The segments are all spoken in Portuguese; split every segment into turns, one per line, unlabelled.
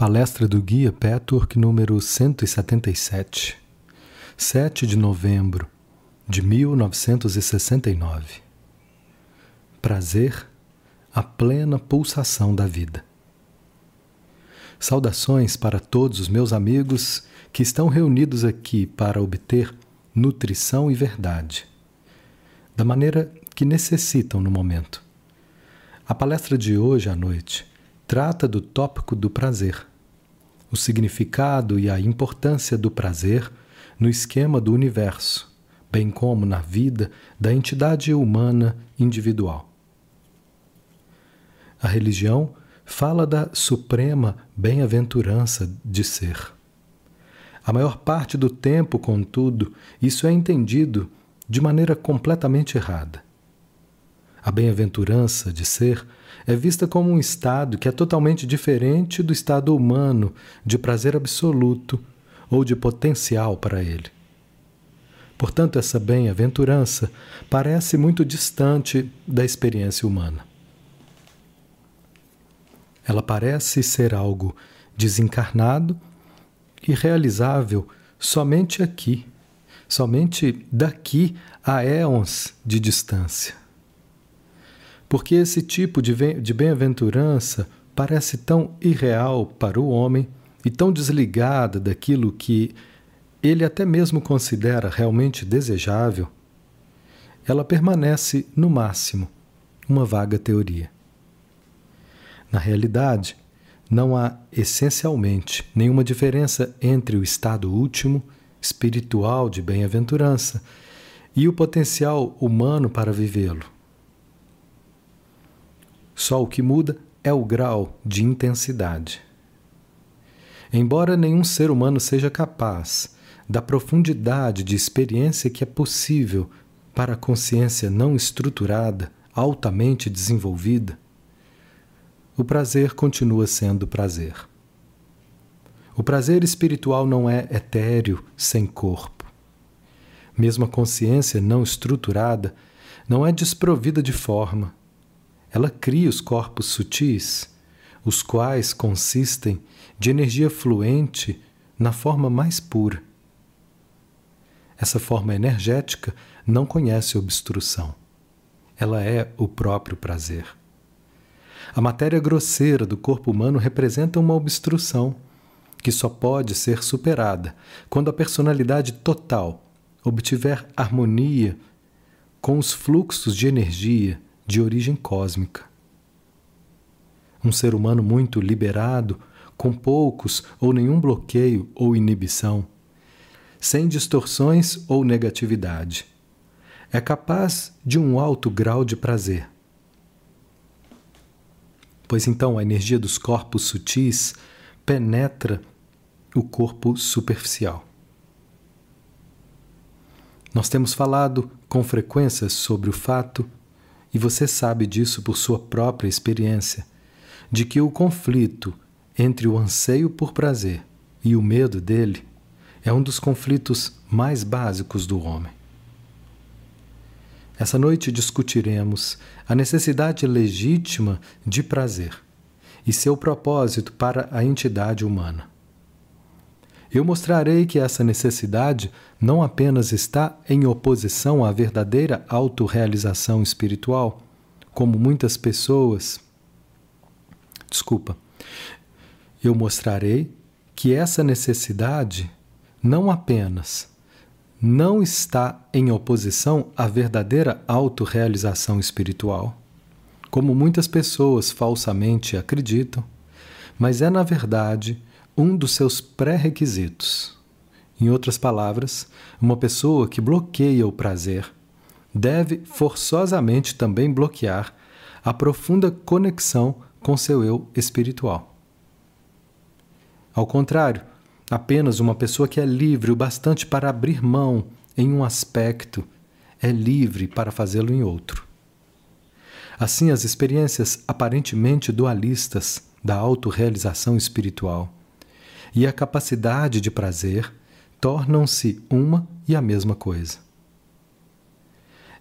Palestra do Guia Petwork número 177, 7 de novembro de 1969. Prazer, a plena pulsação da vida. Saudações para todos os meus amigos que estão reunidos aqui para obter nutrição e verdade, da maneira que necessitam no momento. A palestra de hoje à noite trata do tópico do prazer o significado e a importância do prazer no esquema do universo, bem como na vida da entidade humana individual. A religião fala da suprema bem-aventurança de ser. A maior parte do tempo, contudo, isso é entendido de maneira completamente errada. A bem-aventurança de ser é vista como um estado que é totalmente diferente do estado humano de prazer absoluto ou de potencial para ele. Portanto, essa bem-aventurança parece muito distante da experiência humana. Ela parece ser algo desencarnado e realizável somente aqui, somente daqui a éons de distância. Porque esse tipo de bem-aventurança parece tão irreal para o homem e tão desligada daquilo que ele até mesmo considera realmente desejável, ela permanece, no máximo, uma vaga teoria. Na realidade, não há essencialmente nenhuma diferença entre o estado último, espiritual de bem-aventurança, e o potencial humano para vivê-lo. Só o que muda é o grau de intensidade. Embora nenhum ser humano seja capaz da profundidade de experiência que é possível para a consciência não estruturada, altamente desenvolvida, o prazer continua sendo prazer. O prazer espiritual não é etéreo, sem corpo. Mesmo a consciência não estruturada não é desprovida de forma, ela cria os corpos sutis, os quais consistem de energia fluente na forma mais pura. Essa forma energética não conhece obstrução. Ela é o próprio prazer. A matéria grosseira do corpo humano representa uma obstrução que só pode ser superada quando a personalidade total obtiver harmonia com os fluxos de energia de origem cósmica. Um ser humano muito liberado, com poucos ou nenhum bloqueio ou inibição, sem distorções ou negatividade, é capaz de um alto grau de prazer. Pois então a energia dos corpos sutis penetra o corpo superficial. Nós temos falado com frequência sobre o fato e você sabe disso por sua própria experiência, de que o conflito entre o anseio por prazer e o medo dele é um dos conflitos mais básicos do homem. Essa noite discutiremos a necessidade legítima de prazer e seu propósito para a entidade humana. Eu mostrarei que essa necessidade não apenas está em oposição à verdadeira autorrealização espiritual, como muitas pessoas. Desculpa. Eu mostrarei que essa necessidade não apenas não está em oposição à verdadeira autorrealização espiritual, como muitas pessoas falsamente acreditam, mas é, na verdade, um dos seus pré-requisitos. Em outras palavras, uma pessoa que bloqueia o prazer deve forçosamente também bloquear a profunda conexão com seu eu espiritual. Ao contrário, apenas uma pessoa que é livre o bastante para abrir mão em um aspecto é livre para fazê-lo em outro. Assim, as experiências aparentemente dualistas da autorrealização espiritual e a capacidade de prazer tornam-se uma e a mesma coisa.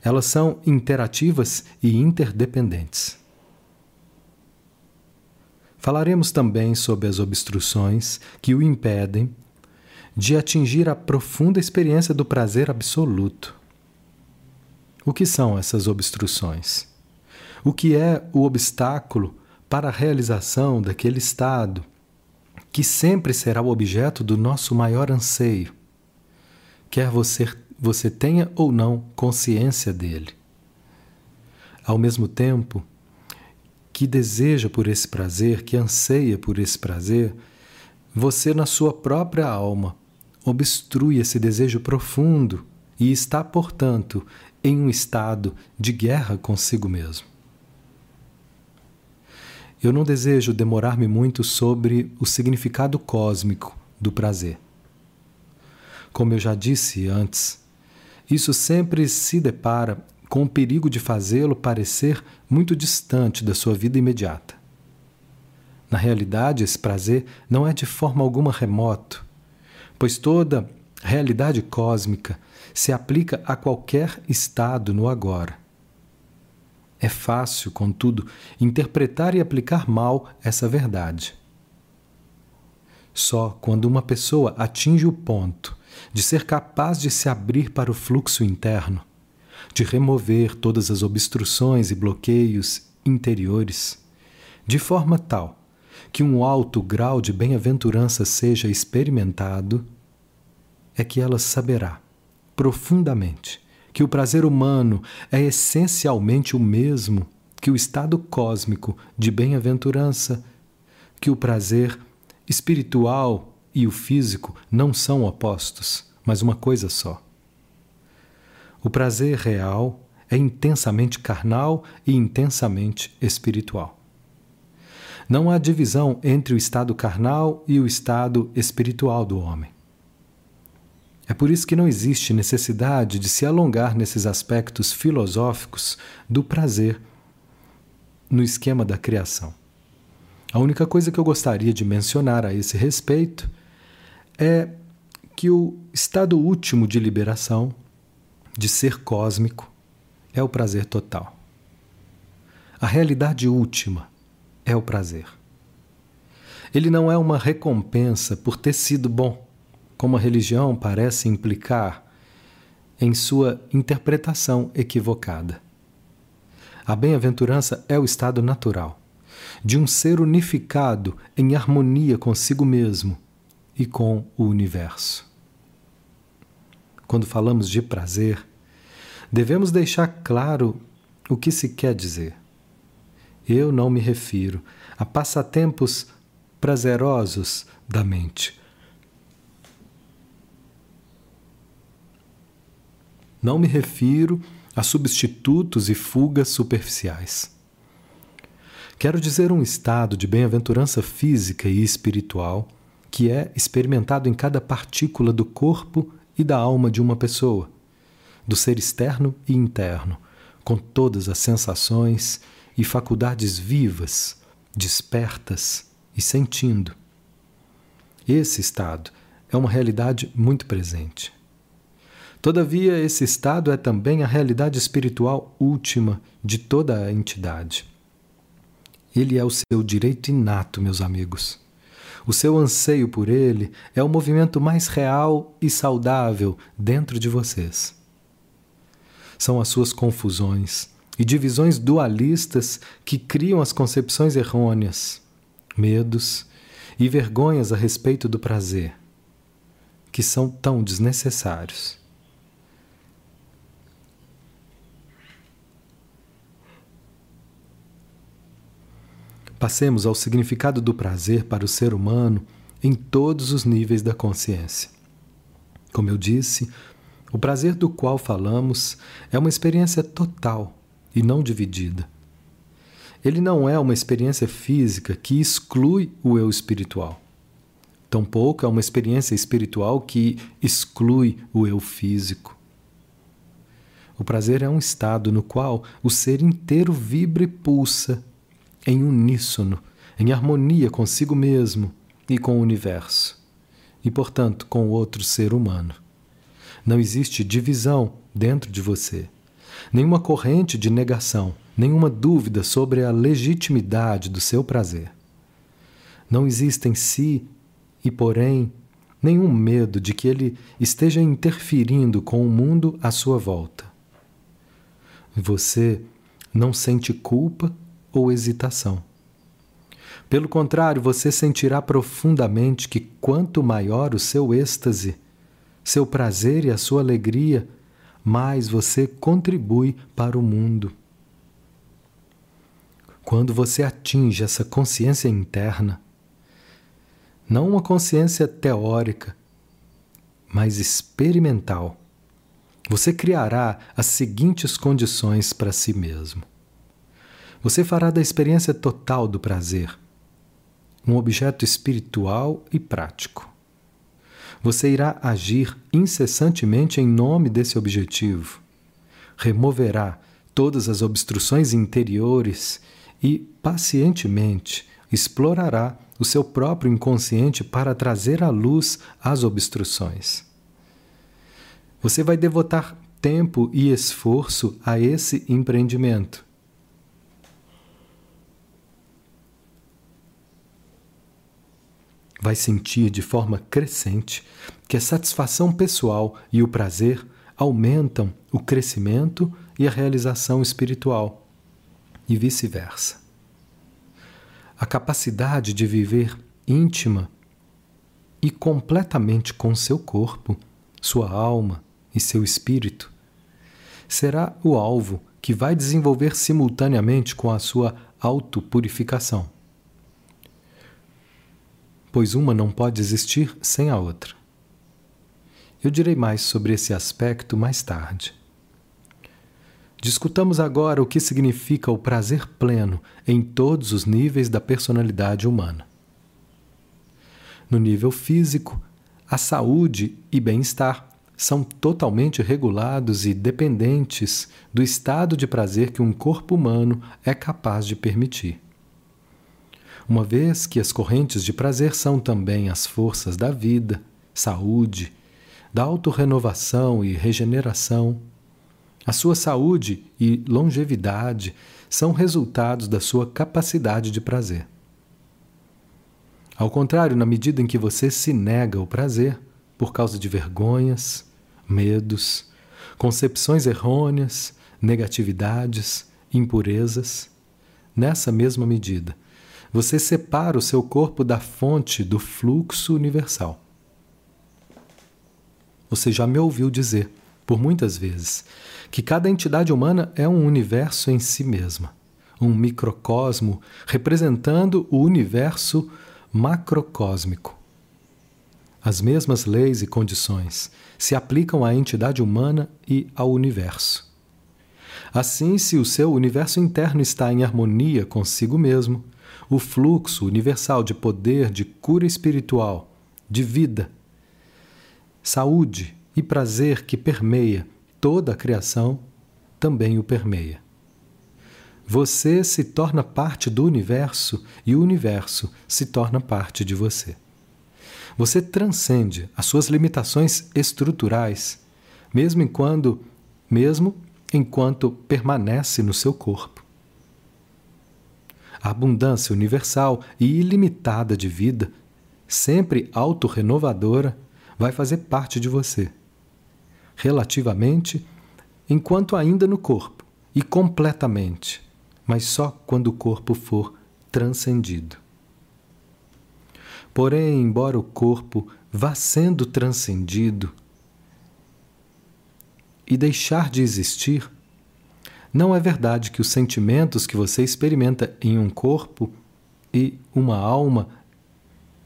Elas são interativas e interdependentes. Falaremos também sobre as obstruções que o impedem de atingir a profunda experiência do prazer absoluto. O que são essas obstruções? O que é o obstáculo para a realização daquele estado que sempre será o objeto do nosso maior anseio, quer você, você tenha ou não consciência dele? Ao mesmo tempo que deseja por esse prazer, que anseia por esse prazer, você, na sua própria alma, obstrui esse desejo profundo e está, portanto, em um estado de guerra consigo mesmo. Eu não desejo demorar-me muito sobre o significado cósmico do prazer. Como eu já disse antes, isso sempre se depara com o perigo de fazê-lo parecer muito distante da sua vida imediata. Na realidade, esse prazer não é de forma alguma remoto, pois toda realidade cósmica se aplica a qualquer estado no agora. É fácil, contudo, interpretar e aplicar mal essa verdade. Só quando uma pessoa atinge o ponto de ser capaz de se abrir para o fluxo interno, de remover todas as obstruções e bloqueios interiores, de forma tal que um alto grau de bem-aventurança seja experimentado, é que ela saberá profundamente que o prazer humano é essencialmente o mesmo que o estado cósmico de bem-aventurança, que o prazer espiritual e o físico não são opostos, mas uma coisa só. O prazer real é intensamente carnal e intensamente espiritual. Não há divisão entre o estado carnal e o estado espiritual do homem. É por isso que não existe necessidade de se alongar nesses aspectos filosóficos do prazer no esquema da criação. A única coisa que eu gostaria de mencionar a esse respeito é que o estado último de liberação, de ser cósmico, é o prazer total. A realidade última é o prazer. Ele não é uma recompensa por ter sido bom, como a religião parece implicar em sua interpretação equivocada. A bem-aventurança é o estado natural de um ser unificado em harmonia consigo mesmo e com o universo. Quando falamos de prazer, devemos deixar claro o que se quer dizer. Eu não me refiro a passatempos prazerosos da mente. Não me refiro a substitutos e fugas superficiais. Quero dizer um estado de bem-aventurança física e espiritual que é experimentado em cada partícula do corpo e da alma de uma pessoa, do ser externo e interno, com todas as sensações e faculdades vivas, despertas e sentindo. Esse estado é uma realidade muito presente. Todavia, esse estado é também a realidade espiritual última de toda a entidade. Ele é o seu direito inato, meus amigos. O seu anseio por ele é o movimento mais real e saudável dentro de vocês. São as suas confusões, e divisões dualistas que criam as concepções errôneas, medos e vergonhas a respeito do prazer, que são tão desnecessários. Passemos ao significado do prazer para o ser humano em todos os níveis da consciência. Como eu disse, o prazer do qual falamos é uma experiência total e não dividida. Ele não é uma experiência física que exclui o eu espiritual. Tampouco é uma experiência espiritual que exclui o eu físico. O prazer é um estado no qual o ser inteiro vibra e pulsa em uníssono, em harmonia consigo mesmo e com o universo, e, portanto, com outro ser humano. Não existe divisão dentro de você nenhuma corrente de negação, nenhuma dúvida sobre a legitimidade do seu prazer. Não existe em si, e porém, nenhum medo de que ele esteja interferindo com o mundo à sua volta. Você não sente culpa ou hesitação. Pelo contrário, você sentirá profundamente que quanto maior o seu êxtase, seu prazer e a sua alegria, mais você contribui para o mundo. Quando você atinge essa consciência interna, não uma consciência teórica, mas experimental, você criará as seguintes condições para si mesmo. Você fará da experiência total do prazer um objeto espiritual e prático. Você irá agir incessantemente em nome desse objetivo. Removerá todas as obstruções interiores e, pacientemente, explorará o seu próprio inconsciente para trazer à luz as obstruções. Você vai devotar tempo e esforço a esse empreendimento vai sentir de forma crescente que a satisfação pessoal e o prazer aumentam o crescimento e a realização espiritual, e vice-versa. A capacidade de viver íntima e completamente com seu corpo, sua alma e seu espírito será o alvo que vai desenvolver simultaneamente com a sua autopurificação pois uma não pode existir sem a outra. Eu direi mais sobre esse aspecto mais tarde. Discutamos agora o que significa o prazer pleno em todos os níveis da personalidade humana. No nível físico, a saúde e bem-estar são totalmente regulados e dependentes do estado de prazer que um corpo humano é capaz de permitir uma vez que as correntes de prazer são também as forças da vida, saúde, da autorrenovação e regeneração. A sua saúde e longevidade são resultados da sua capacidade de prazer. Ao contrário, na medida em que você se nega o prazer por causa de vergonhas, medos, concepções errôneas, negatividades, impurezas, nessa mesma medida, você separa o seu corpo da fonte do fluxo universal. Você já me ouviu dizer, por muitas vezes, que cada entidade humana é um universo em si mesma, um microcosmo representando o universo macrocósmico. As mesmas leis e condições se aplicam à entidade humana e ao universo. Assim, se o seu universo interno está em harmonia consigo mesmo, o fluxo universal de poder, de cura espiritual, de vida, saúde e prazer que permeia toda a criação também o permeia. Você se torna parte do universo e o universo se torna parte de você. Você transcende as suas limitações estruturais, mesmo enquanto, mesmo enquanto permanece no seu corpo a abundância universal e ilimitada de vida, sempre autorrenovadora, vai fazer parte de você. Relativamente, enquanto ainda no corpo, e completamente, mas só quando o corpo for transcendido. Porém, embora o corpo vá sendo transcendido e deixar de existir, não é verdade que os sentimentos que você experimenta em um corpo e uma alma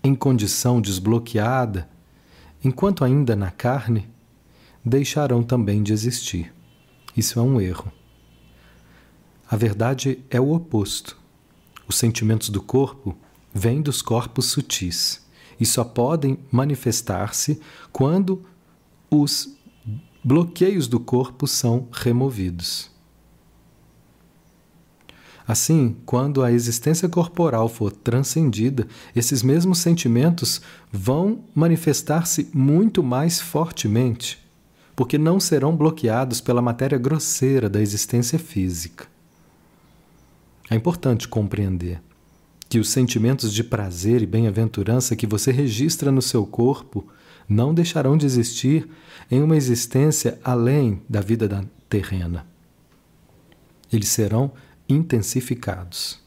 em condição desbloqueada, enquanto ainda na carne, deixarão também de existir. Isso é um erro. A verdade é o oposto. Os sentimentos do corpo vêm dos corpos sutis e só podem manifestar-se quando os bloqueios do corpo são removidos. Assim, quando a existência corporal for transcendida, esses mesmos sentimentos vão manifestar-se muito mais fortemente, porque não serão bloqueados pela matéria grosseira da existência física. É importante compreender que os sentimentos de prazer e bem-aventurança que você registra no seu corpo não deixarão de existir em uma existência além da vida da terrena. Eles serão intensificados.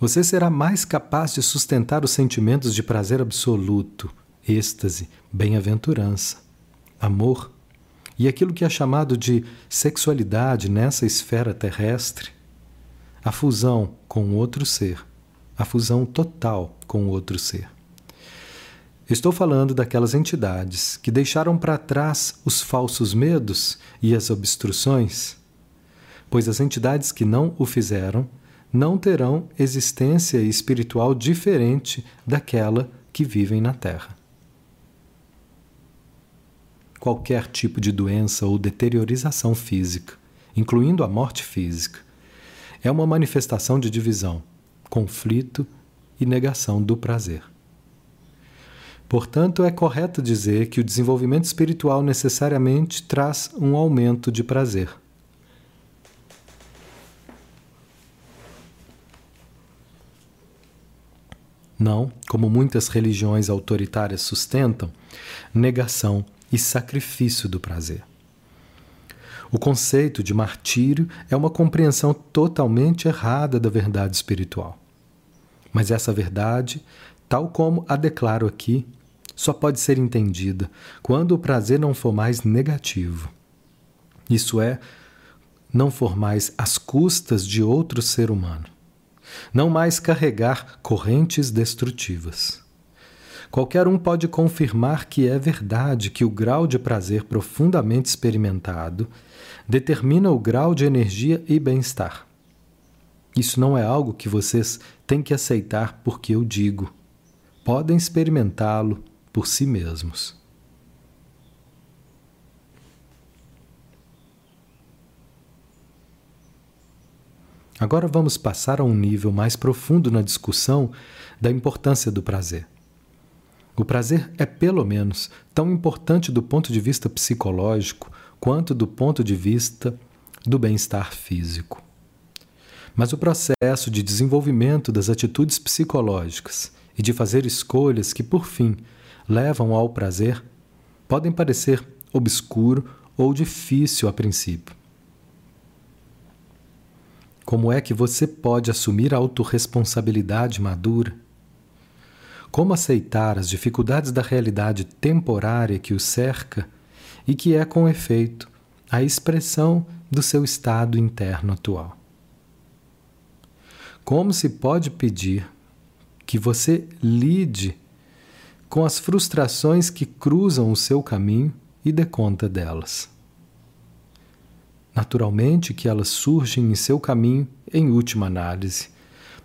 Você será mais capaz de sustentar os sentimentos de prazer absoluto, êxtase, bem-aventurança, amor e aquilo que é chamado de sexualidade nessa esfera terrestre, a fusão com outro ser, a fusão total com outro ser. Estou falando daquelas entidades que deixaram para trás os falsos medos e as obstruções, pois as entidades que não o fizeram não terão existência espiritual diferente daquela que vivem na Terra. Qualquer tipo de doença ou deteriorização física, incluindo a morte física, é uma manifestação de divisão, conflito e negação do prazer. Portanto, é correto dizer que o desenvolvimento espiritual necessariamente traz um aumento de prazer. Não, como muitas religiões autoritárias sustentam, negação e sacrifício do prazer. O conceito de martírio é uma compreensão totalmente errada da verdade espiritual. Mas essa verdade, tal como a declaro aqui, só pode ser entendida quando o prazer não for mais negativo. Isso é, não for mais às custas de outro ser humano. Não mais carregar correntes destrutivas. Qualquer um pode confirmar que é verdade que o grau de prazer profundamente experimentado determina o grau de energia e bem-estar. Isso não é algo que vocês têm que aceitar porque eu digo. Podem experimentá-lo por si mesmos. Agora vamos passar a um nível mais profundo na discussão da importância do prazer. O prazer é, pelo menos, tão importante do ponto de vista psicológico quanto do ponto de vista do bem-estar físico. Mas o processo de desenvolvimento das atitudes psicológicas e de fazer escolhas que, por fim, levam ao prazer podem parecer obscuro ou difícil a princípio. Como é que você pode assumir a autorresponsabilidade madura? Como aceitar as dificuldades da realidade temporária que o cerca e que é, com efeito, a expressão do seu estado interno atual? Como se pode pedir que você lide com as frustrações que cruzam o seu caminho e dê conta delas. Naturalmente que elas surgem em seu caminho, em última análise,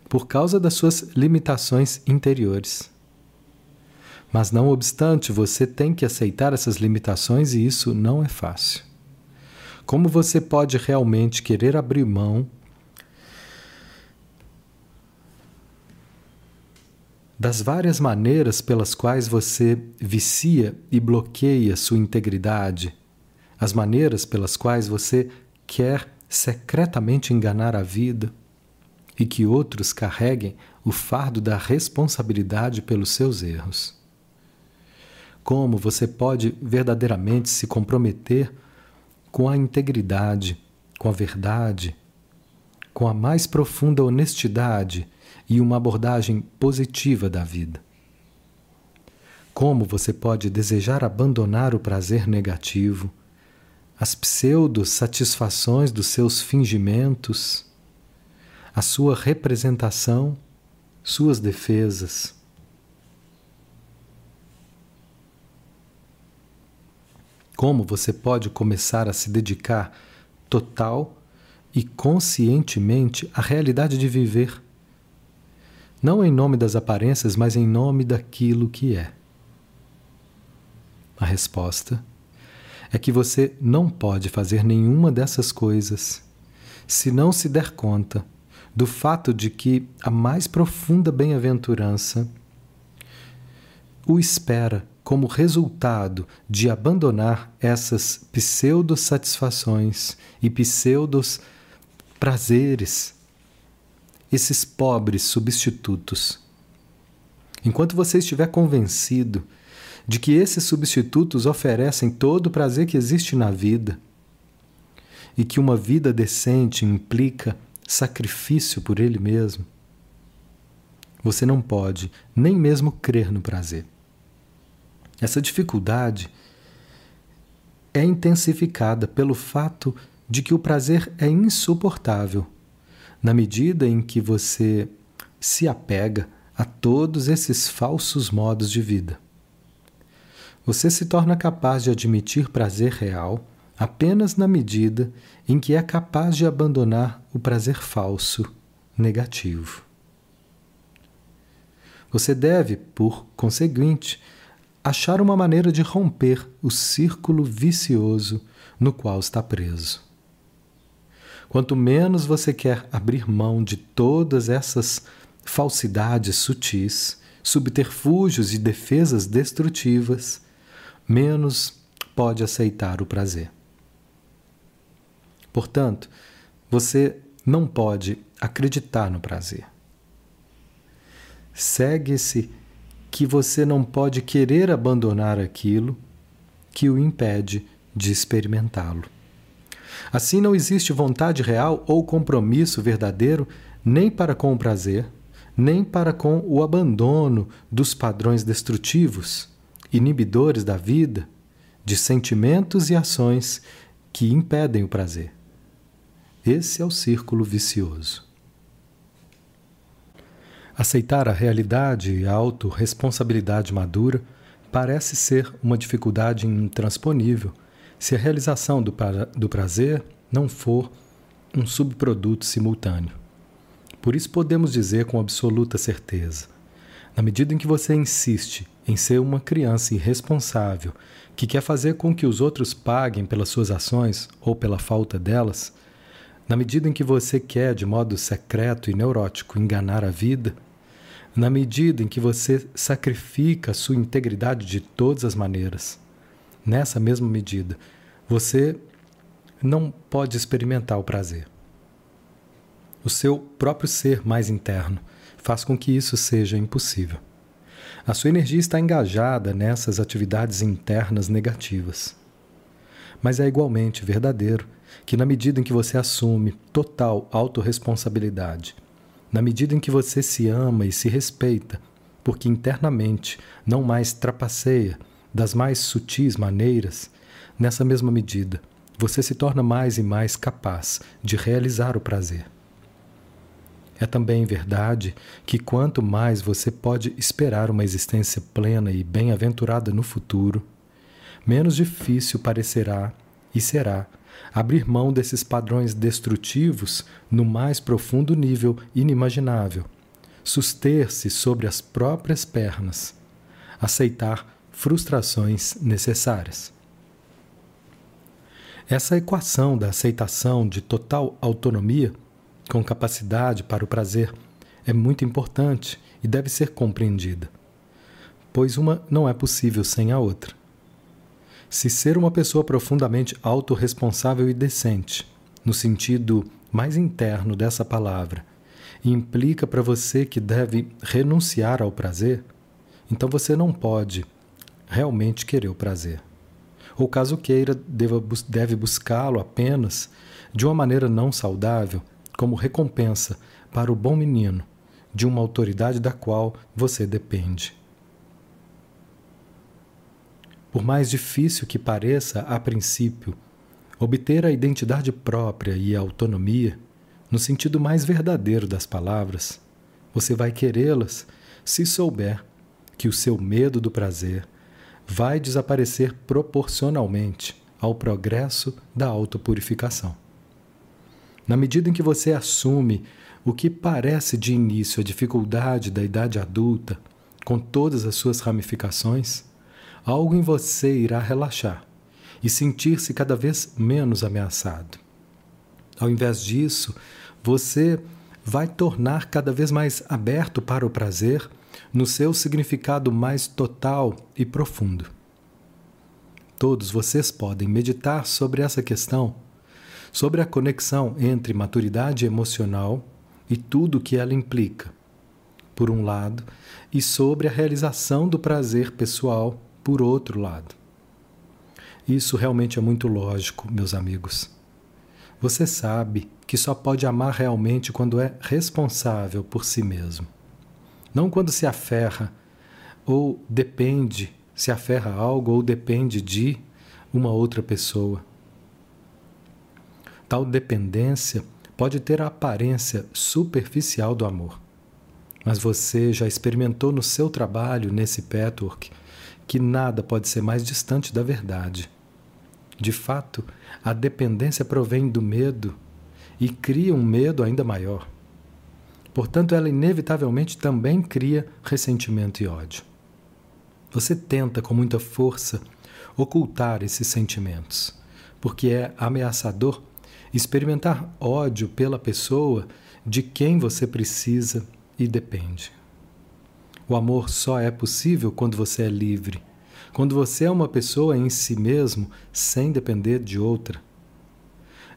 por causa das suas limitações interiores. Mas não obstante, você tem que aceitar essas limitações e isso não é fácil. Como você pode realmente querer abrir mão das várias maneiras pelas quais você vicia e bloqueia sua integridade, as maneiras pelas quais você quer secretamente enganar a vida e que outros carreguem o fardo da responsabilidade pelos seus erros. Como você pode verdadeiramente se comprometer com a integridade, com a verdade, com a mais profunda honestidade e uma abordagem positiva da vida. Como você pode desejar abandonar o prazer negativo, as pseudo-satisfações dos seus fingimentos, a sua representação, suas defesas. Como você pode começar a se dedicar total e conscientemente à realidade de viver não em nome das aparências, mas em nome daquilo que é? A resposta é que você não pode fazer nenhuma dessas coisas se não se der conta do fato de que a mais profunda bem-aventurança o espera como resultado de abandonar essas pseudo-satisfações e pseudos prazeres esses pobres substitutos. Enquanto você estiver convencido de que esses substitutos oferecem todo o prazer que existe na vida e que uma vida decente implica sacrifício por ele mesmo, você não pode nem mesmo crer no prazer. Essa dificuldade é intensificada pelo fato de que o prazer é insuportável na medida em que você se apega a todos esses falsos modos de vida. Você se torna capaz de admitir prazer real apenas na medida em que é capaz de abandonar o prazer falso, negativo. Você deve, por conseguinte, achar uma maneira de romper o círculo vicioso no qual está preso. Quanto menos você quer abrir mão de todas essas falsidades sutis, subterfúgios e defesas destrutivas, menos pode aceitar o prazer. Portanto, você não pode acreditar no prazer. Segue-se que você não pode querer abandonar aquilo que o impede de experimentá-lo. Assim, não existe vontade real ou compromisso verdadeiro nem para com o prazer, nem para com o abandono dos padrões destrutivos, inibidores da vida, de sentimentos e ações que impedem o prazer. Esse é o círculo vicioso. Aceitar a realidade e a autorresponsabilidade madura parece ser uma dificuldade intransponível se a realização do, pra do prazer não for um subproduto simultâneo. Por isso podemos dizer com absoluta certeza: na medida em que você insiste em ser uma criança irresponsável que quer fazer com que os outros paguem pelas suas ações ou pela falta delas, na medida em que você quer, de modo secreto e neurótico, enganar a vida, na medida em que você sacrifica a sua integridade de todas as maneiras, nessa mesma medida, você não pode experimentar o prazer. O seu próprio ser mais interno faz com que isso seja impossível. A sua energia está engajada nessas atividades internas negativas. Mas é igualmente verdadeiro que, na medida em que você assume total autorresponsabilidade, na medida em que você se ama e se respeita, porque internamente não mais trapaceia das mais sutis maneiras, nessa mesma medida, você se torna mais e mais capaz de realizar o prazer. É também verdade que quanto mais você pode esperar uma existência plena e bem-aventurada no futuro, menos difícil parecerá e será abrir mão desses padrões destrutivos no mais profundo nível inimaginável, suster-se sobre as próprias pernas, aceitar frustrações necessárias. Essa equação da aceitação de total autonomia com capacidade para o prazer é muito importante e deve ser compreendida, pois uma não é possível sem a outra. Se ser uma pessoa profundamente autorresponsável e decente, no sentido mais interno dessa palavra, implica para você que deve renunciar ao prazer, então você não pode realmente querer o prazer. Ou caso queira, deve buscá-lo apenas de uma maneira não saudável, como recompensa para o bom menino de uma autoridade da qual você depende. Por mais difícil que pareça a princípio, obter a identidade própria e a autonomia, no sentido mais verdadeiro das palavras, você vai querê-las se souber que o seu medo do prazer vai desaparecer proporcionalmente ao progresso da autopurificação. Na medida em que você assume o que parece de início a dificuldade da idade adulta, com todas as suas ramificações, algo em você irá relaxar e sentir-se cada vez menos ameaçado. Ao invés disso, você vai tornar cada vez mais aberto para o prazer no seu significado mais total e profundo. Todos vocês podem meditar sobre essa questão, sobre a conexão entre maturidade emocional e tudo o que ela implica, por um lado, e sobre a realização do prazer pessoal, por outro lado. Isso realmente é muito lógico, meus amigos. Você sabe que só pode amar realmente quando é responsável por si mesmo. Não quando se aferra ou depende, se aferra a algo ou depende de uma outra pessoa. Tal dependência pode ter a aparência superficial do amor. Mas você já experimentou no seu trabalho, nesse patchwork, que nada pode ser mais distante da verdade. De fato, a dependência provém do medo e cria um medo ainda maior. Portanto, ela inevitavelmente também cria ressentimento e ódio. Você tenta com muita força ocultar esses sentimentos, porque é ameaçador experimentar ódio pela pessoa de quem você precisa e depende. O amor só é possível quando você é livre, quando você é uma pessoa em si mesmo sem depender de outra.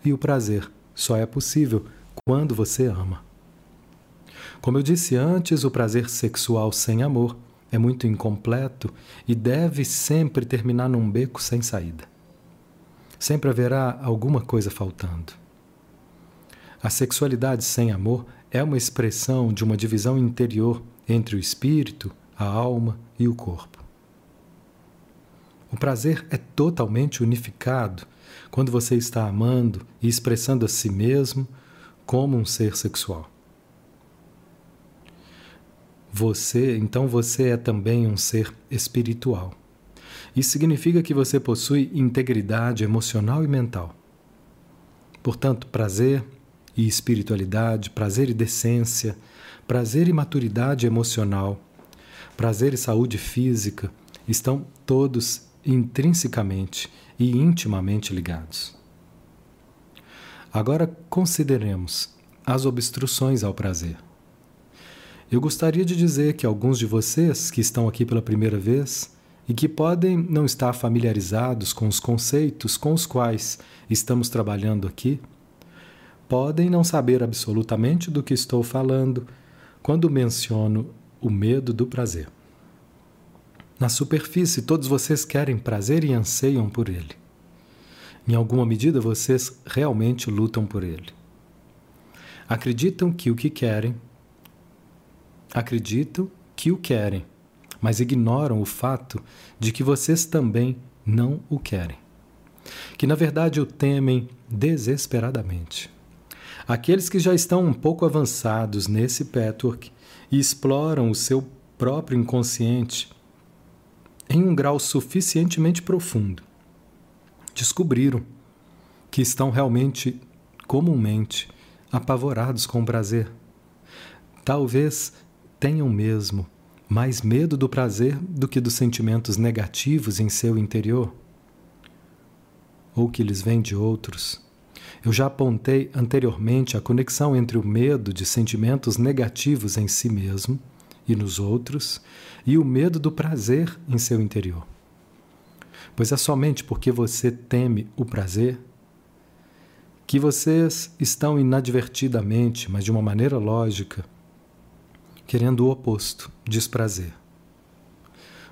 E o prazer só é possível quando você ama. Como eu disse antes, o prazer sexual sem amor é muito incompleto e deve sempre terminar num beco sem saída. Sempre haverá alguma coisa faltando. A sexualidade sem amor é uma expressão de uma divisão interior entre o espírito, a alma e o corpo. O prazer é totalmente unificado quando você está amando e expressando a si mesmo como um ser sexual. Você, então você é também um ser espiritual. Isso significa que você possui integridade emocional e mental. Portanto, prazer e espiritualidade, prazer e decência, prazer e maturidade emocional, prazer e saúde física estão todos intrinsecamente e intimamente ligados. Agora consideremos as obstruções ao prazer. Eu gostaria de dizer que alguns de vocês que estão aqui pela primeira vez e que podem não estar familiarizados com os conceitos com os quais estamos trabalhando aqui, podem não saber absolutamente do que estou falando quando menciono o medo do prazer. Na superfície, todos vocês querem prazer e anseiam por ele. Em alguma medida, vocês realmente lutam por ele. Acreditam que o que querem acreditam que o querem, mas ignoram o fato de que vocês também não o querem. Que na verdade o temem desesperadamente. Aqueles que já estão um pouco avançados nesse patchwork e exploram o seu próprio inconsciente em um grau suficientemente profundo, descobriram que estão realmente, comumente, apavorados com o prazer. Talvez tenham mesmo mais medo do prazer do que dos sentimentos negativos em seu interior, ou que lhes vêm de outros. Eu já apontei anteriormente a conexão entre o medo de sentimentos negativos em si mesmo e nos outros e o medo do prazer em seu interior. Pois é somente porque você teme o prazer que vocês estão inadvertidamente, mas de uma maneira lógica, querendo o oposto, desprazer.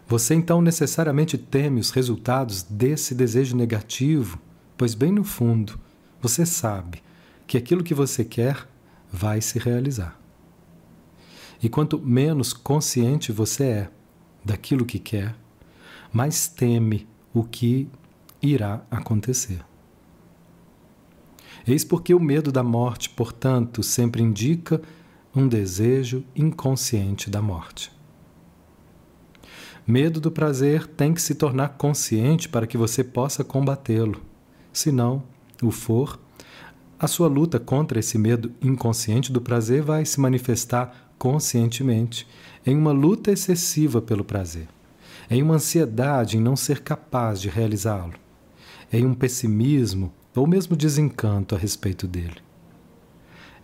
Você então necessariamente teme os resultados desse desejo negativo, pois, bem no fundo, você sabe que aquilo que você quer vai se realizar. E quanto menos consciente você é daquilo que quer, mais teme o que irá acontecer. Eis porque o medo da morte, portanto, sempre indica um desejo inconsciente da morte. Medo do prazer tem que se tornar consciente para que você possa combatê-lo. Se não o for, a sua luta contra esse medo inconsciente do prazer vai se manifestar conscientemente em uma luta excessiva pelo prazer, em uma ansiedade em não ser capaz de realizá-lo, em um pessimismo ou mesmo desencanto a respeito dele.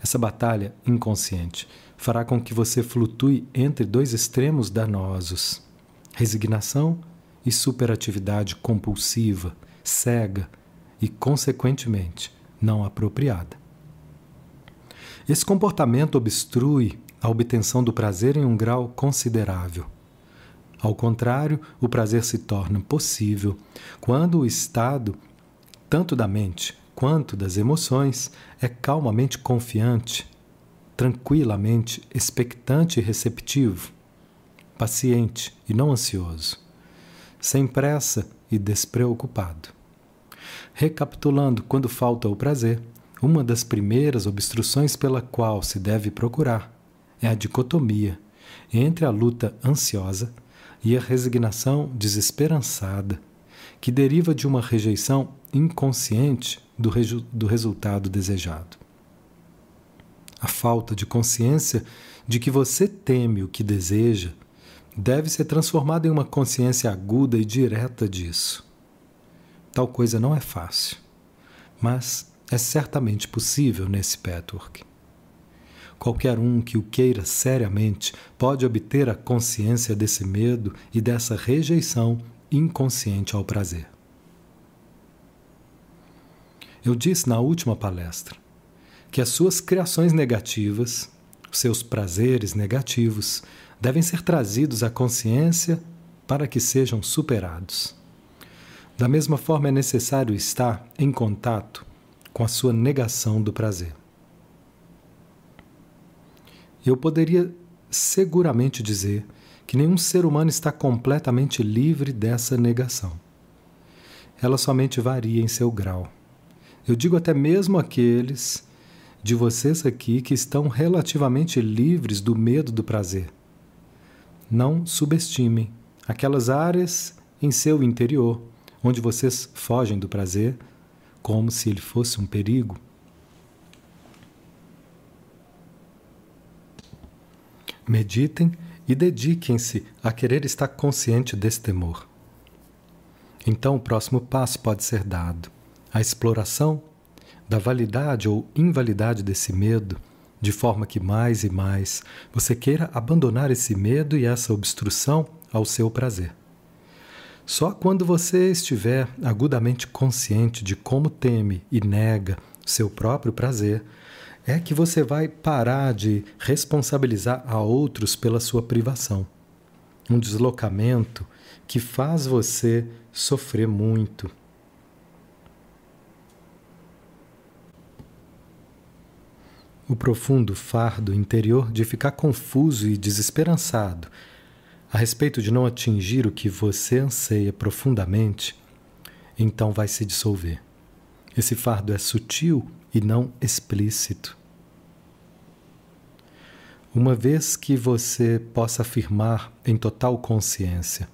Essa batalha inconsciente fará com que você flutue entre dois extremos danosos: resignação e superatividade compulsiva, cega e, consequentemente, não apropriada. Esse comportamento obstrui a obtenção do prazer em um grau considerável. Ao contrário, o prazer se torna possível quando o estado, tanto da mente quanto das emoções, é calmamente confiante, tranquilamente expectante e receptivo, paciente e não ansioso, sem pressa e despreocupado. Recapitulando, quando falta o prazer, uma das primeiras obstruções pela qual se deve procurar é a dicotomia entre a luta ansiosa e a resignação desesperançada, que deriva de uma rejeição inconsciente do, reju do resultado desejado. A falta de consciência de que você teme o que deseja deve ser transformada em uma consciência aguda e direta disso. Tal coisa não é fácil, mas é certamente possível nesse patchwork. Qualquer um que o queira seriamente pode obter a consciência desse medo e dessa rejeição inconsciente ao prazer. Eu disse na última palestra que as suas criações negativas, seus prazeres negativos, devem ser trazidos à consciência para que sejam superados. Da mesma forma, é necessário estar em contato com a sua negação do prazer. Eu poderia seguramente dizer que nenhum ser humano está completamente livre dessa negação. Ela somente varia em seu grau. Eu digo até mesmo aqueles de vocês aqui que estão relativamente livres do medo do prazer. Não subestimem aquelas áreas em seu interior onde vocês fogem do prazer como se ele fosse um perigo. Meditem e dediquem-se a querer estar consciente desse temor. Então, o próximo passo pode ser dado: a exploração da validade ou invalidade desse medo, de forma que mais e mais você queira abandonar esse medo e essa obstrução ao seu prazer. Só quando você estiver agudamente consciente de como teme e nega seu próprio prazer, é que você vai parar de responsabilizar a outros pela sua privação. Um deslocamento que faz você sofrer muito. O profundo fardo interior de ficar confuso e desesperançado a respeito de não atingir o que você anseia profundamente, então vai se dissolver. Esse fardo é sutil e não explícito. Uma vez que você possa afirmar em total consciência: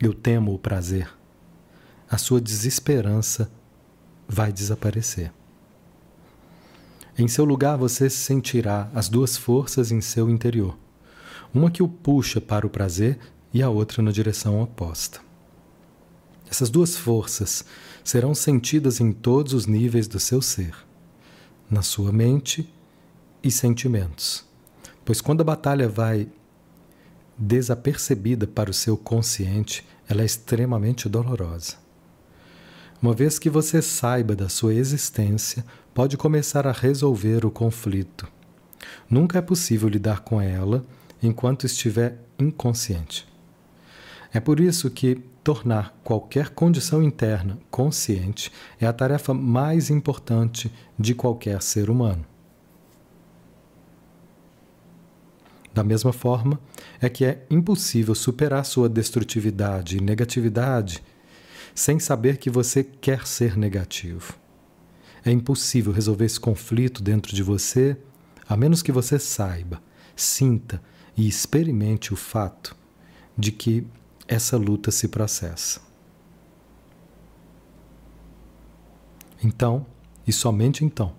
Eu temo o prazer, a sua desesperança vai desaparecer. Em seu lugar, você sentirá as duas forças em seu interior uma que o puxa para o prazer e a outra na direção oposta. Essas duas forças serão sentidas em todos os níveis do seu ser, na sua mente e sentimentos. Pois quando a batalha vai desapercebida para o seu consciente, ela é extremamente dolorosa. Uma vez que você saiba da sua existência, pode começar a resolver o conflito. Nunca é possível lidar com ela enquanto estiver inconsciente. É por isso que tornar qualquer condição interna consciente é a tarefa mais importante de qualquer ser humano. Da mesma forma, é que é impossível superar sua destrutividade e negatividade sem saber que você quer ser negativo. É impossível resolver esse conflito dentro de você a menos que você saiba, sinta e experimente o fato de que essa luta se processa. Então, e somente então,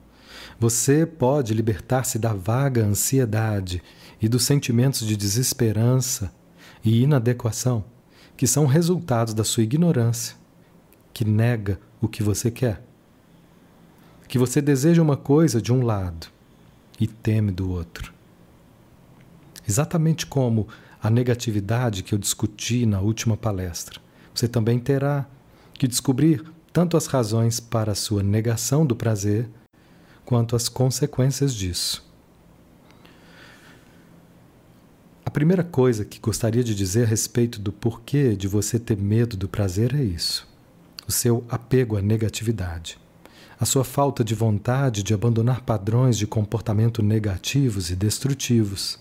você pode libertar-se da vaga ansiedade e dos sentimentos de desesperança e inadequação que são resultados da sua ignorância, que nega o que você quer. Que você deseja uma coisa de um lado e teme do outro. Exatamente como a negatividade que eu discuti na última palestra. Você também terá que descobrir tanto as razões para a sua negação do prazer, quanto às consequências disso. A primeira coisa que gostaria de dizer a respeito do porquê de você ter medo do prazer é isso: o seu apego à negatividade, a sua falta de vontade de abandonar padrões de comportamento negativos e destrutivos.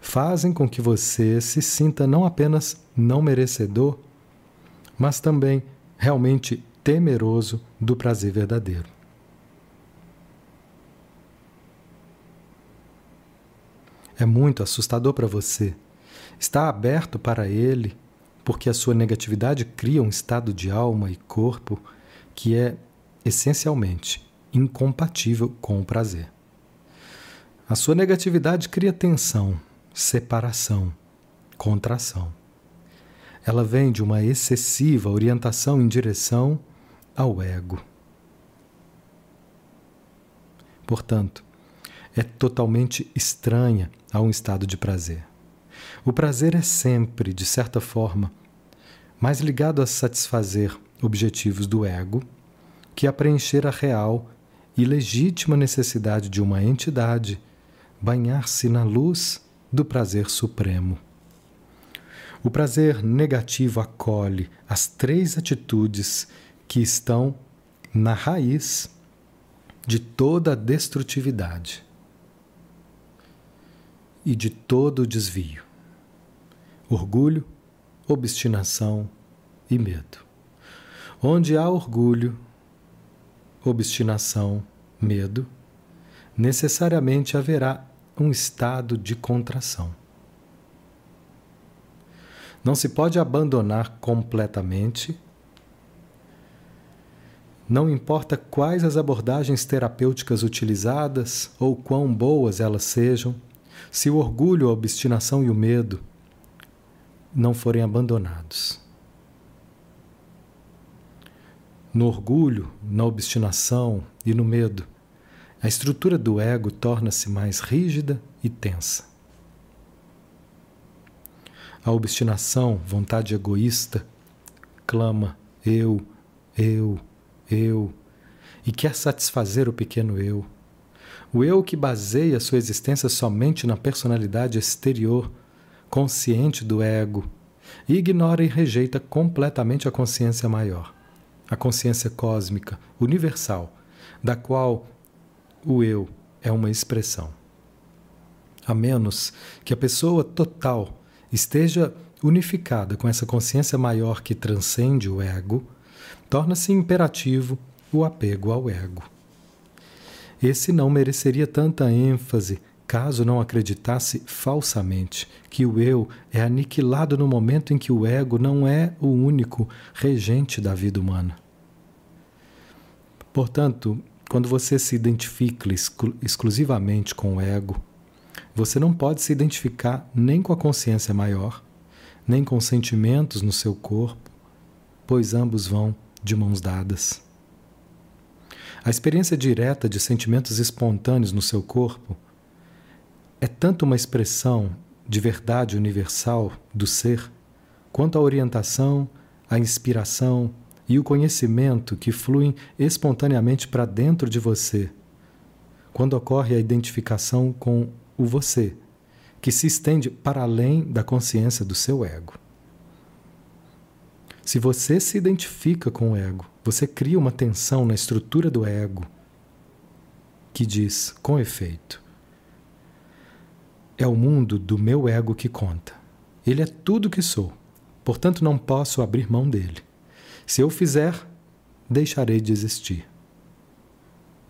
Fazem com que você se sinta não apenas não merecedor, mas também realmente temeroso do prazer verdadeiro. é muito assustador para você. Está aberto para ele, porque a sua negatividade cria um estado de alma e corpo que é essencialmente incompatível com o prazer. A sua negatividade cria tensão, separação, contração. Ela vem de uma excessiva orientação em direção ao ego. Portanto, é totalmente estranha a um estado de prazer. O prazer é sempre, de certa forma, mais ligado a satisfazer objetivos do ego que a preencher a real e legítima necessidade de uma entidade banhar-se na luz do prazer supremo. O prazer negativo acolhe as três atitudes que estão na raiz de toda a destrutividade e de todo desvio: orgulho, obstinação e medo. Onde há orgulho, obstinação, medo, necessariamente haverá um estado de contração. Não se pode abandonar completamente. Não importa quais as abordagens terapêuticas utilizadas ou quão boas elas sejam, se o orgulho, a obstinação e o medo não forem abandonados. No orgulho, na obstinação e no medo, a estrutura do ego torna-se mais rígida e tensa. A obstinação, vontade egoísta, clama eu, eu, eu, e quer satisfazer o pequeno eu o eu que baseia sua existência somente na personalidade exterior, consciente do ego, ignora e rejeita completamente a consciência maior, a consciência cósmica, universal, da qual o eu é uma expressão. A menos que a pessoa total esteja unificada com essa consciência maior que transcende o ego, torna-se imperativo o apego ao ego. Esse não mereceria tanta ênfase caso não acreditasse falsamente que o eu é aniquilado no momento em que o ego não é o único regente da vida humana. Portanto, quando você se identifica exclu exclusivamente com o ego, você não pode se identificar nem com a consciência maior, nem com sentimentos no seu corpo, pois ambos vão de mãos dadas. A experiência direta de sentimentos espontâneos no seu corpo é tanto uma expressão de verdade universal do ser, quanto a orientação, a inspiração e o conhecimento que fluem espontaneamente para dentro de você, quando ocorre a identificação com o você, que se estende para além da consciência do seu ego. Se você se identifica com o ego, você cria uma tensão na estrutura do ego que diz, com efeito, é o mundo do meu ego que conta. Ele é tudo que sou, portanto não posso abrir mão dele. Se eu fizer, deixarei de existir.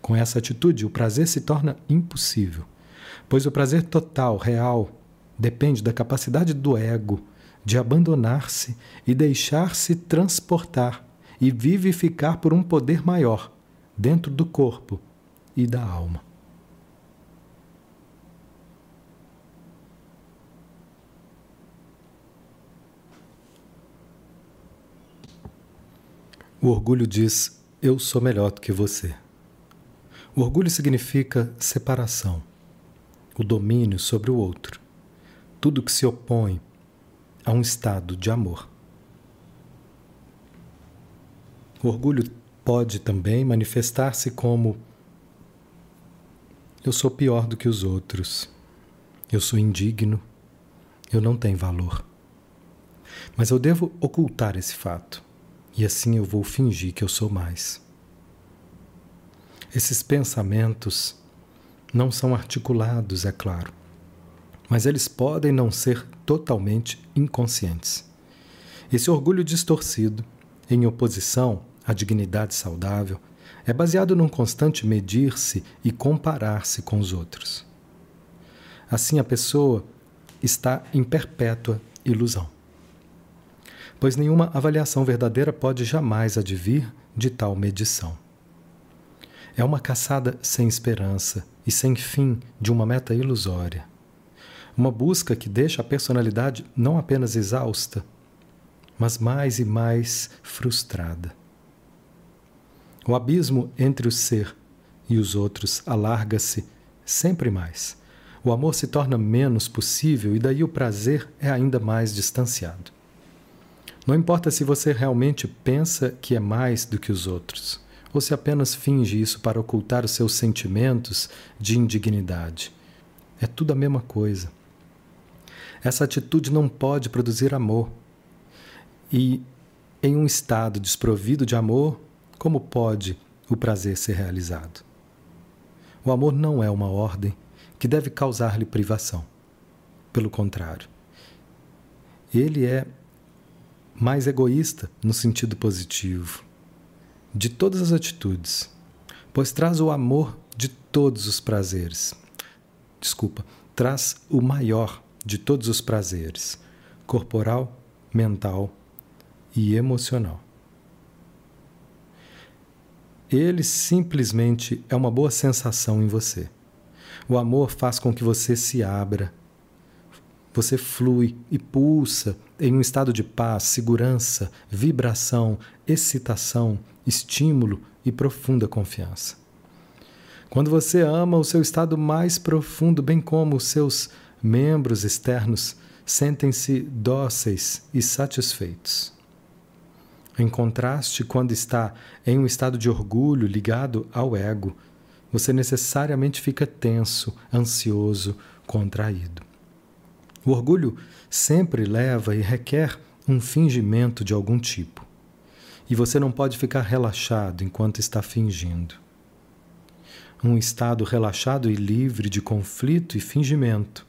Com essa atitude, o prazer se torna impossível, pois o prazer total, real, depende da capacidade do ego de abandonar-se e deixar-se transportar e vivificar por um poder maior dentro do corpo e da alma. O orgulho diz: Eu sou melhor do que você. O orgulho significa separação, o domínio sobre o outro, tudo que se opõe a um estado de amor. O orgulho pode também manifestar-se como Eu sou pior do que os outros. Eu sou indigno. Eu não tenho valor. Mas eu devo ocultar esse fato. E assim eu vou fingir que eu sou mais. Esses pensamentos não são articulados, é claro, mas eles podem não ser totalmente inconscientes. Esse orgulho distorcido, em oposição à dignidade saudável, é baseado num constante medir-se e comparar-se com os outros. Assim, a pessoa está em perpétua ilusão. Pois nenhuma avaliação verdadeira pode jamais advir de tal medição. É uma caçada sem esperança e sem fim de uma meta ilusória. Uma busca que deixa a personalidade não apenas exausta, mas mais e mais frustrada. O abismo entre o ser e os outros alarga-se sempre mais. O amor se torna menos possível e daí o prazer é ainda mais distanciado. Não importa se você realmente pensa que é mais do que os outros, ou se apenas finge isso para ocultar os seus sentimentos de indignidade. É tudo a mesma coisa. Essa atitude não pode produzir amor. E, em um estado desprovido de amor, como pode o prazer ser realizado? O amor não é uma ordem que deve causar-lhe privação. Pelo contrário, ele é mais egoísta no sentido positivo de todas as atitudes, pois traz o amor de todos os prazeres. Desculpa, traz o maior de todos os prazeres, corporal, mental e emocional. Ele simplesmente é uma boa sensação em você. O amor faz com que você se abra, você flui e pulsa em um estado de paz, segurança, vibração, excitação, estímulo e profunda confiança. Quando você ama o seu estado mais profundo, bem como os seus membros externos, sentem-se dóceis e satisfeitos. Em contraste, quando está em um estado de orgulho ligado ao ego, você necessariamente fica tenso, ansioso, contraído. O orgulho sempre leva e requer um fingimento de algum tipo. E você não pode ficar relaxado enquanto está fingindo. Um estado relaxado e livre de conflito e fingimento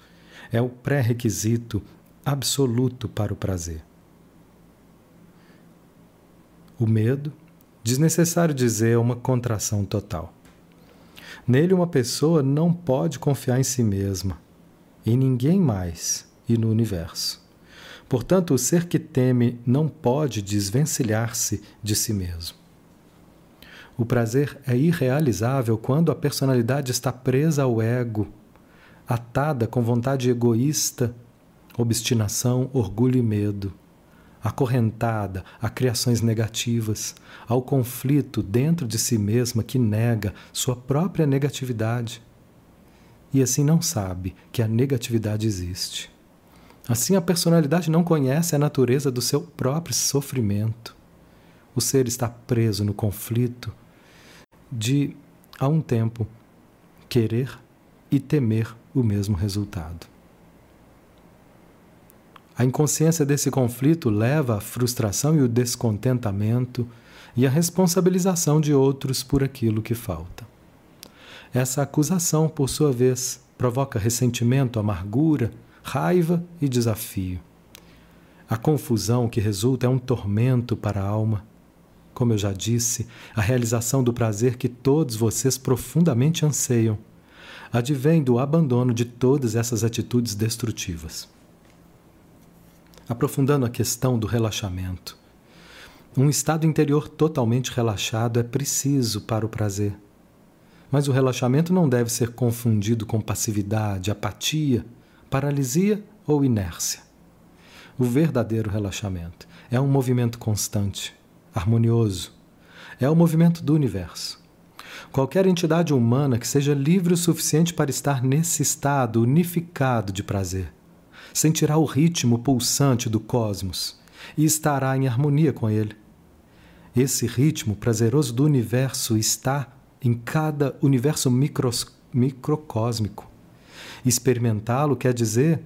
é o pré-requisito absoluto para o prazer. O medo, desnecessário dizer, é uma contração total. Nele, uma pessoa não pode confiar em si mesma, em ninguém mais e no universo. Portanto, o ser que teme não pode desvencilhar-se de si mesmo. O prazer é irrealizável quando a personalidade está presa ao ego, atada com vontade egoísta, obstinação, orgulho e medo acorrentada a criações negativas, ao conflito dentro de si mesma que nega sua própria negatividade. E assim não sabe que a negatividade existe. Assim, a personalidade não conhece a natureza do seu próprio sofrimento. O ser está preso no conflito de, há um tempo, querer e temer o mesmo resultado. A inconsciência desse conflito leva à frustração e o descontentamento e à responsabilização de outros por aquilo que falta. Essa acusação, por sua vez, provoca ressentimento, amargura, raiva e desafio. A confusão que resulta é um tormento para a alma. Como eu já disse, a realização do prazer que todos vocês profundamente anseiam advém do abandono de todas essas atitudes destrutivas aprofundando a questão do relaxamento. Um estado interior totalmente relaxado é preciso para o prazer. Mas o relaxamento não deve ser confundido com passividade, apatia, paralisia ou inércia. O verdadeiro relaxamento é um movimento constante, harmonioso. É o movimento do universo. Qualquer entidade humana que seja livre o suficiente para estar nesse estado unificado de prazer sentirá o ritmo pulsante do cosmos e estará em harmonia com ele. Esse ritmo prazeroso do universo está em cada universo microcósmico. Experimentá-lo quer dizer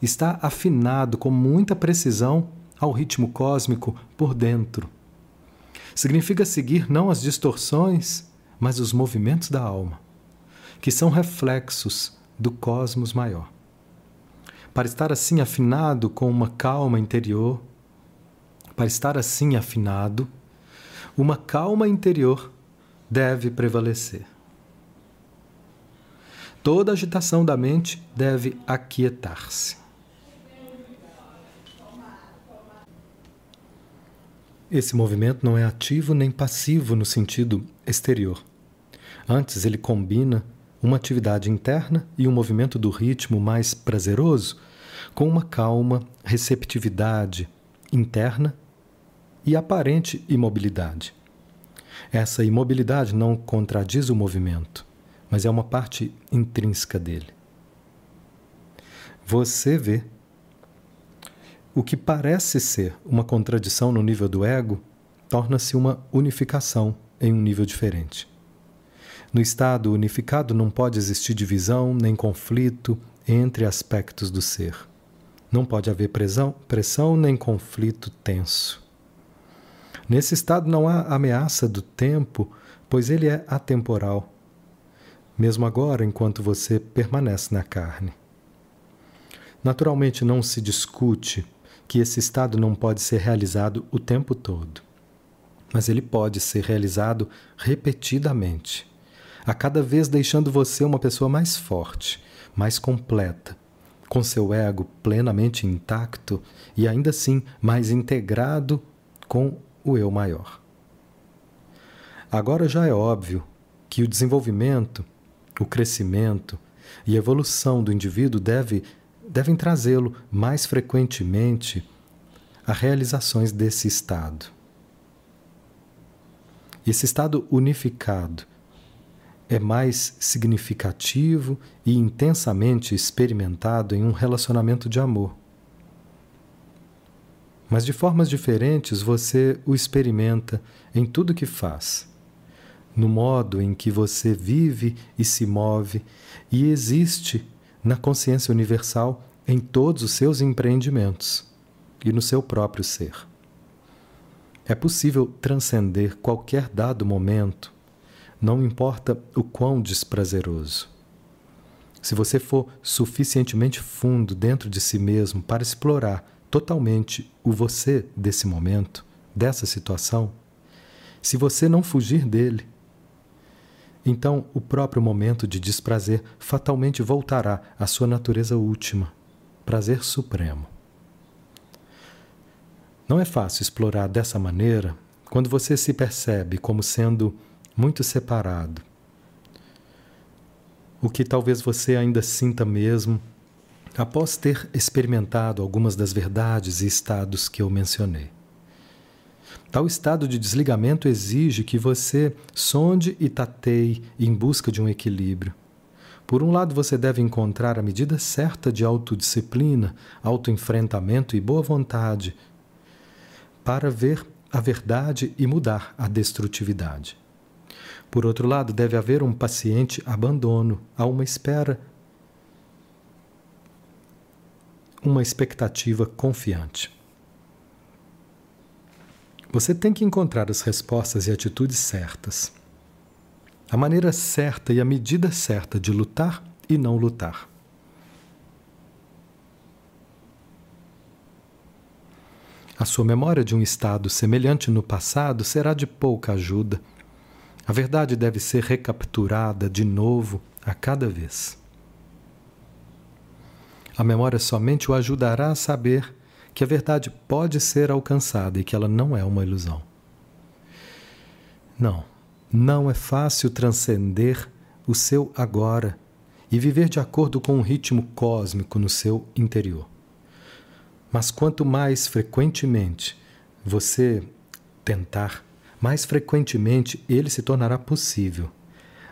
estar afinado com muita precisão ao ritmo cósmico por dentro. Significa seguir não as distorções, mas os movimentos da alma, que são reflexos do cosmos maior. Para estar assim afinado com uma calma interior, para estar assim afinado, uma calma interior deve prevalecer. Toda agitação da mente deve aquietar-se. Esse movimento não é ativo nem passivo no sentido exterior. Antes, ele combina uma atividade interna e um movimento do ritmo mais prazeroso com uma calma receptividade interna e aparente imobilidade. Essa imobilidade não contradiz o movimento, mas é uma parte intrínseca dele. Você vê o que parece ser uma contradição no nível do ego torna-se uma unificação em um nível diferente. No estado unificado não pode existir divisão nem conflito entre aspectos do ser. Não pode haver pressão, pressão nem conflito tenso. Nesse estado não há ameaça do tempo, pois ele é atemporal, mesmo agora enquanto você permanece na carne. Naturalmente não se discute que esse estado não pode ser realizado o tempo todo. Mas ele pode ser realizado repetidamente, a cada vez deixando você uma pessoa mais forte, mais completa, com seu ego plenamente intacto e ainda assim mais integrado com o eu maior. Agora já é óbvio que o desenvolvimento, o crescimento e a evolução do indivíduo deve devem trazê-lo mais frequentemente a realizações desse estado. Esse estado unificado é mais significativo e intensamente experimentado em um relacionamento de amor. Mas de formas diferentes você o experimenta em tudo que faz, no modo em que você vive e se move e existe na consciência universal em todos os seus empreendimentos e no seu próprio ser. É possível transcender qualquer dado momento, não importa o quão desprazeroso. Se você for suficientemente fundo dentro de si mesmo para explorar totalmente o você desse momento, dessa situação, se você não fugir dele, então o próprio momento de desprazer fatalmente voltará à sua natureza última, prazer supremo. Não é fácil explorar dessa maneira quando você se percebe como sendo muito separado. O que talvez você ainda sinta mesmo após ter experimentado algumas das verdades e estados que eu mencionei. Tal estado de desligamento exige que você sonde e tateie em busca de um equilíbrio. Por um lado, você deve encontrar a medida certa de autodisciplina, autoenfrentamento e boa vontade para ver a verdade e mudar a destrutividade. Por outro lado, deve haver um paciente abandono a uma espera, uma expectativa confiante. Você tem que encontrar as respostas e atitudes certas. A maneira certa e a medida certa de lutar e não lutar. A sua memória de um estado semelhante no passado será de pouca ajuda. A verdade deve ser recapturada de novo a cada vez. A memória somente o ajudará a saber que a verdade pode ser alcançada e que ela não é uma ilusão. Não, não é fácil transcender o seu agora e viver de acordo com um ritmo cósmico no seu interior. Mas quanto mais frequentemente você tentar, mais frequentemente ele se tornará possível,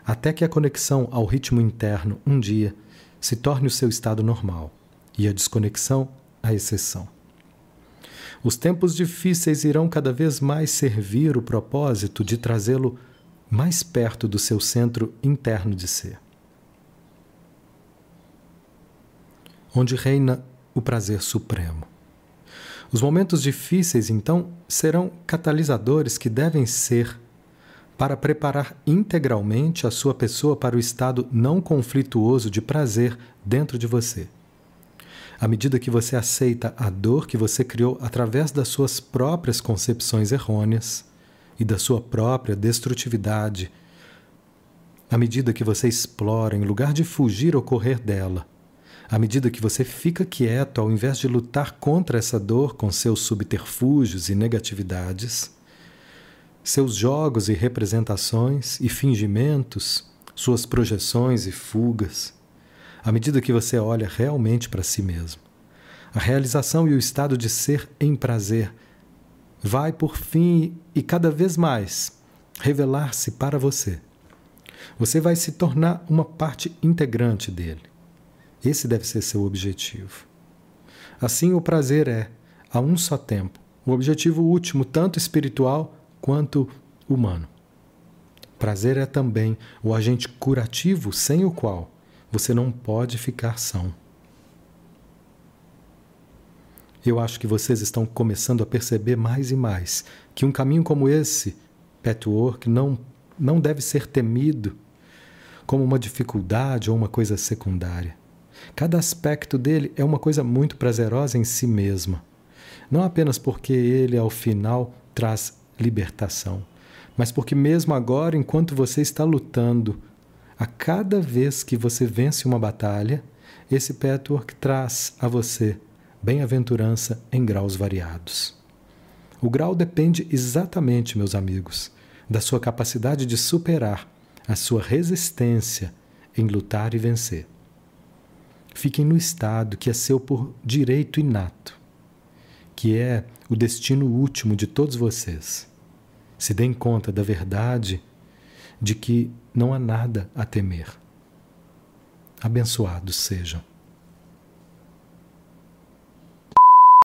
até que a conexão ao ritmo interno um dia se torne o seu estado normal e a desconexão a exceção. Os tempos difíceis irão cada vez mais servir o propósito de trazê-lo mais perto do seu centro interno de ser. Onde reina o prazer supremo. Os momentos difíceis, então, serão catalisadores que devem ser para preparar integralmente a sua pessoa para o estado não conflituoso de prazer dentro de você. À medida que você aceita a dor que você criou através das suas próprias concepções errôneas e da sua própria destrutividade, à medida que você explora em lugar de fugir ou correr dela, à medida que você fica quieto ao invés de lutar contra essa dor com seus subterfúgios e negatividades, seus jogos e representações e fingimentos, suas projeções e fugas, à medida que você olha realmente para si mesmo. A realização e o estado de ser em prazer vai, por fim e cada vez mais, revelar-se para você. Você vai se tornar uma parte integrante dele. Esse deve ser seu objetivo. Assim, o prazer é, a um só tempo, o objetivo último, tanto espiritual quanto humano. Prazer é também o agente curativo sem o qual você não pode ficar são. Eu acho que vocês estão começando a perceber mais e mais que um caminho como esse, Petwork, não, não deve ser temido como uma dificuldade ou uma coisa secundária. Cada aspecto dele é uma coisa muito prazerosa em si mesma. Não apenas porque ele, ao final, traz libertação, mas porque, mesmo agora, enquanto você está lutando, a cada vez que você vence uma batalha, esse patchwork traz a você bem-aventurança em graus variados. O grau depende exatamente, meus amigos, da sua capacidade de superar a sua resistência em lutar e vencer fiquem no estado que é seu por direito inato, que é o destino último de todos vocês. Se deem conta da verdade de que não há nada a temer. Abençoados sejam.